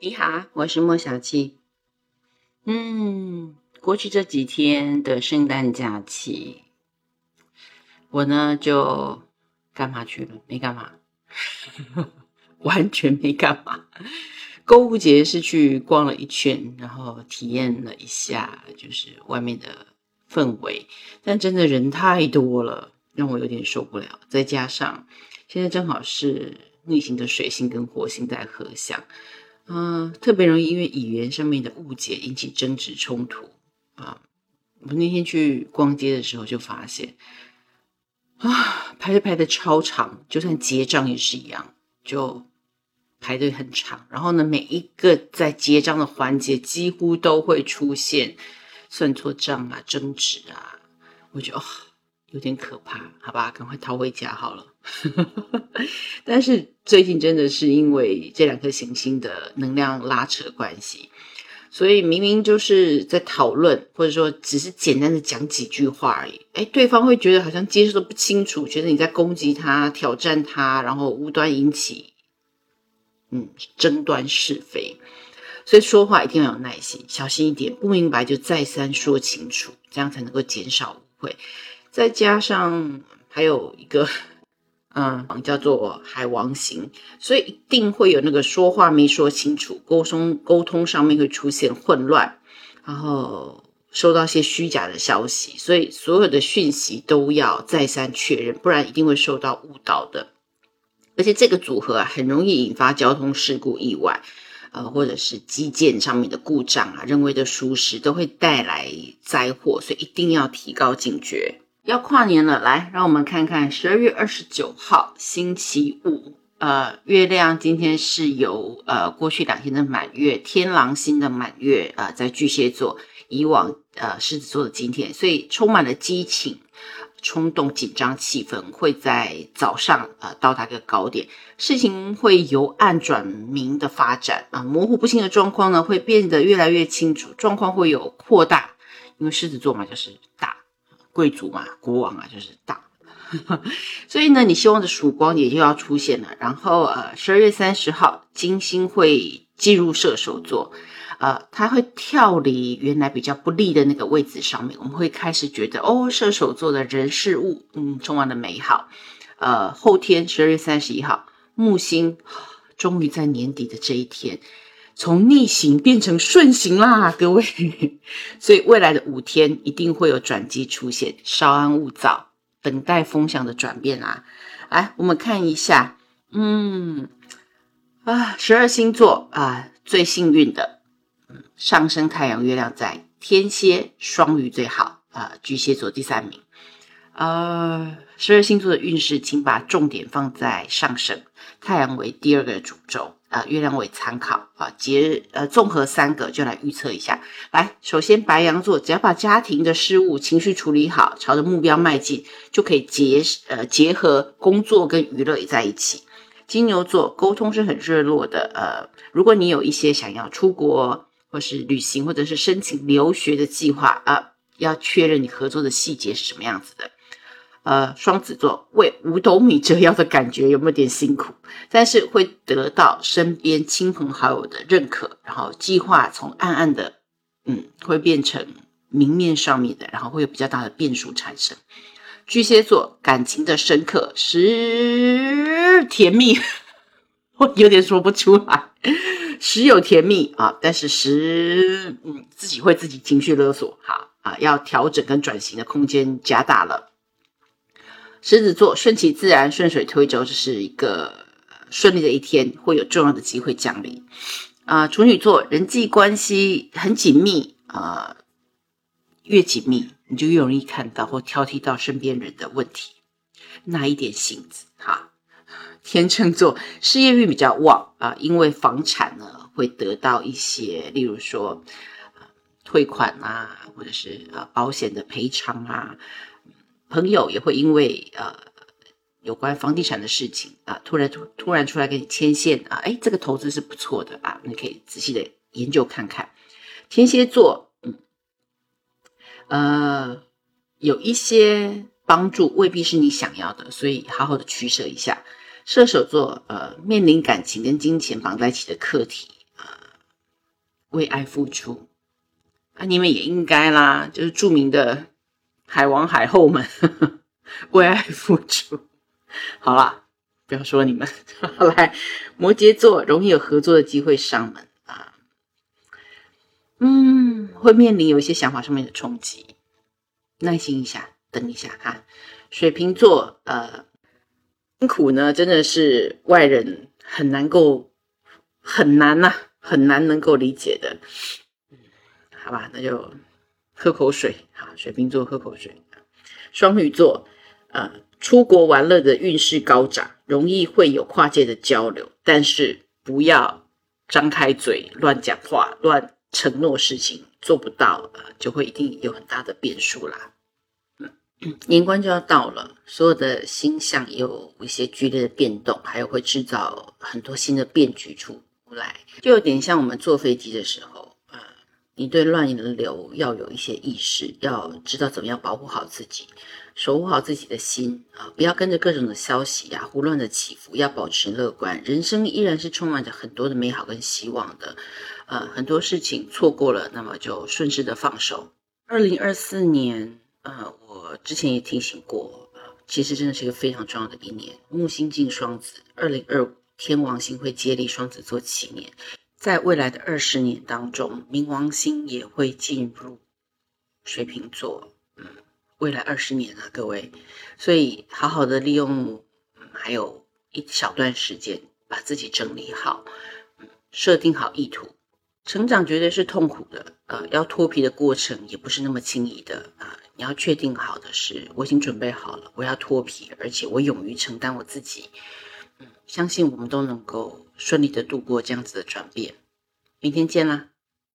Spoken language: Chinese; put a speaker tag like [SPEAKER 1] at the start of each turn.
[SPEAKER 1] 你好，我是莫小七。嗯，过去这几天的圣诞假期，我呢就干嘛去了？没干嘛，完全没干嘛。购物节是去逛了一圈，然后体验了一下，就是外面的氛围。但真的人太多了，让我有点受不了。再加上现在正好是逆行的水星跟火星在合相。嗯，特别容易因为语言上面的误解引起争执冲突啊！我那天去逛街的时候就发现，啊，排队排的超长，就算结账也是一样，就排队很长。然后呢，每一个在结账的环节几乎都会出现算错账啊、争执啊，我觉得哦，有点可怕，好吧，赶快逃回家好了。但是最近真的是因为这两颗行星的能量拉扯关系，所以明明就是在讨论，或者说只是简单的讲几句话而已，哎，对方会觉得好像接受的不清楚，觉得你在攻击他、挑战他，然后无端引起嗯争端是非。所以说话一定要有耐心，小心一点，不明白就再三说清楚，这样才能够减少误会。再加上还有一个。嗯，叫做海王星，所以一定会有那个说话没说清楚，沟通沟通上面会出现混乱，然后收到些虚假的消息，所以所有的讯息都要再三确认，不然一定会受到误导的。而且这个组合啊，很容易引发交通事故、意外，呃，或者是基建上面的故障啊，人为的疏失都会带来灾祸，所以一定要提高警觉。要跨年了，来，让我们看看十二月二十九号星期五，呃，月亮今天是由呃过去两天的满月天狼星的满月啊，在巨蟹座，以往呃狮子座的今天，所以充满了激情、冲动、紧张气氛，会在早上呃到达个高点，事情会由暗转明的发展啊，模糊不清的状况呢会变得越来越清楚，状况会有扩大，因为狮子座嘛就是大。贵族嘛，国王啊，就是大，所以呢，你希望的曙光也就要出现了。然后呃，十二月三十号，金星会进入射手座，呃，它会跳离原来比较不利的那个位置上面，我们会开始觉得哦，射手座的人事物，嗯，充满了美好。呃，后天十二月三十一号，木星终于在年底的这一天。从逆行变成顺行啦，各位，所以未来的五天一定会有转机出现，稍安勿躁，等待风向的转变啊！来，我们看一下，嗯，啊，十二星座啊，最幸运的，上升太阳、月亮在天蝎、双鱼最好啊，巨蟹座第三名。呃，十二星座的运势，请把重点放在上升，太阳为第二个主轴。啊，月亮为参考啊，结呃综合三个就来预测一下。来，首先白羊座，只要把家庭的事务、情绪处理好，朝着目标迈进，就可以结呃结合工作跟娱乐在一起。金牛座沟通是很热络的，呃，如果你有一些想要出国或是旅行或者是申请留学的计划啊，要确认你合作的细节是什么样子的。呃，双子座为五斗米折腰的感觉有没有点辛苦？但是会得到身边亲朋好友的认可，然后计划从暗暗的，嗯，会变成明面上面的，然后会有比较大的变数产生。巨蟹座感情的深刻时甜蜜，我有点说不出来，时有甜蜜啊，但是时嗯自己会自己情绪勒索，好啊，要调整跟转型的空间加大了。狮子座顺其自然，顺水推舟，这是一个顺利的一天，会有重要的机会降临。啊，处女座人际关系很紧密啊，越紧密你就越容易看到或挑剔到身边人的问题，那一点性子哈。天秤座事业运比较旺啊，因为房产呢会得到一些，例如说退款啊，或者是呃保险的赔偿啊。朋友也会因为呃有关房地产的事情啊，突然突突然出来给你牵线啊，哎，这个投资是不错的啊，你可以仔细的研究看看。天蝎座，嗯，呃，有一些帮助未必是你想要的，所以好好的取舍一下。射手座，呃，面临感情跟金钱绑在一起的课题啊为爱付出啊！你们也应该啦，就是著名的海王海后们 为爱付出。好啦，不要说你们，来，摩羯座容易有合作的机会上门啊，嗯，会面临有一些想法上面的冲击，耐心一下，等一下哈。水瓶座，呃，辛苦呢，真的是外人很难够很难呐，很难能够理解的。好吧，那就喝口水。好，水瓶座喝口水。双鱼座，呃，出国玩乐的运势高涨，容易会有跨界的交流，但是不要张开嘴乱讲话、乱承诺事情，做不到，呃，就会一定有很大的变数啦。年关就要到了，所有的星象有一些剧烈的变动，还有会制造很多新的变局出来，就有点像我们坐飞机的时候，你对乱流要有一些意识，要知道怎么样保护好自己，守护好自己的心啊，不要跟着各种的消息呀胡乱的起伏，要保持乐观，人生依然是充满着很多的美好跟希望的，呃，很多事情错过了，那么就顺势的放手。二零二四年。呃，我之前也提醒过，其实真的是一个非常重要的一年。木星进双子，二零二五天王星会接力双子座七年，在未来的二十年当中，冥王星也会进入水瓶座。嗯，未来二十年啊，各位，所以好好的利用，还有一小段时间，把自己整理好，嗯设定好意图。成长绝对是痛苦的，呃，要脱皮的过程也不是那么轻易的啊。你要确定好的是，我已经准备好了，我要脱皮，而且我勇于承担我自己。嗯，相信我们都能够顺利的度过这样子的转变。明天见啦！